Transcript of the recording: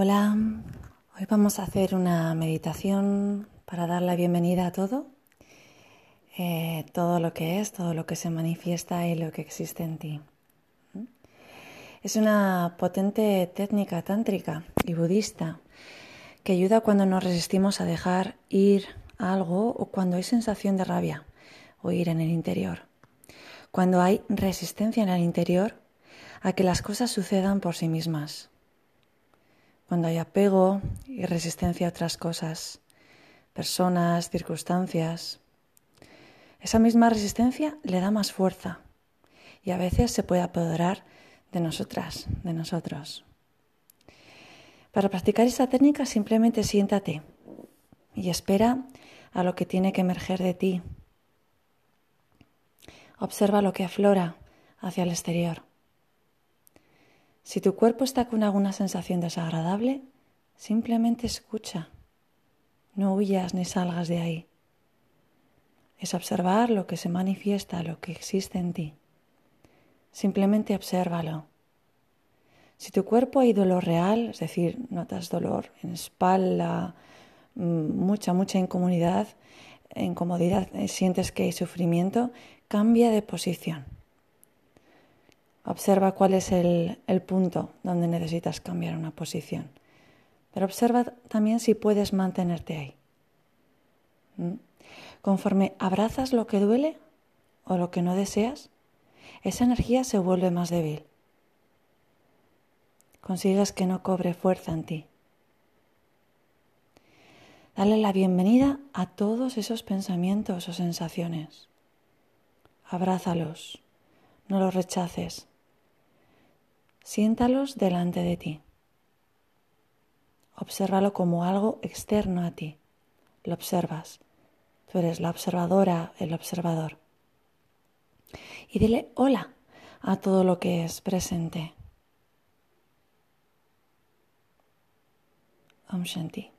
Hola, hoy vamos a hacer una meditación para dar la bienvenida a todo, eh, todo lo que es, todo lo que se manifiesta y lo que existe en ti. Es una potente técnica tántrica y budista que ayuda cuando nos resistimos a dejar ir algo o cuando hay sensación de rabia o ir en el interior. Cuando hay resistencia en el interior a que las cosas sucedan por sí mismas cuando hay apego y resistencia a otras cosas, personas, circunstancias. Esa misma resistencia le da más fuerza y a veces se puede apoderar de nosotras, de nosotros. Para practicar esta técnica simplemente siéntate y espera a lo que tiene que emerger de ti. Observa lo que aflora hacia el exterior. Si tu cuerpo está con alguna sensación desagradable, simplemente escucha. No huyas ni salgas de ahí. Es observar lo que se manifiesta, lo que existe en ti. Simplemente obsérvalo. Si tu cuerpo hay dolor real, es decir, notas dolor en espalda, mm, mucha, mucha incomodidad, incomodidad, eh, sientes que hay sufrimiento, cambia de posición. Observa cuál es el, punto donde necesitas cambiar una posición. Pero observa también si puedes mantenerte ahí. ¿Mm? Conforme abrazas lo que duele o lo que no deseas, esa energía se vuelve más débil. Consigues que no cobre fuerza en ti. Dale la bienvenida a todos esos pensamientos o sensaciones. Abrázalos, no los rechaces. Siéntalos delante de ti. Obsérvalo como algo externo a ti. Lo observas. Tú eres la observadora, el observador. Y dile hola a todo lo que es presente. Om Shanti.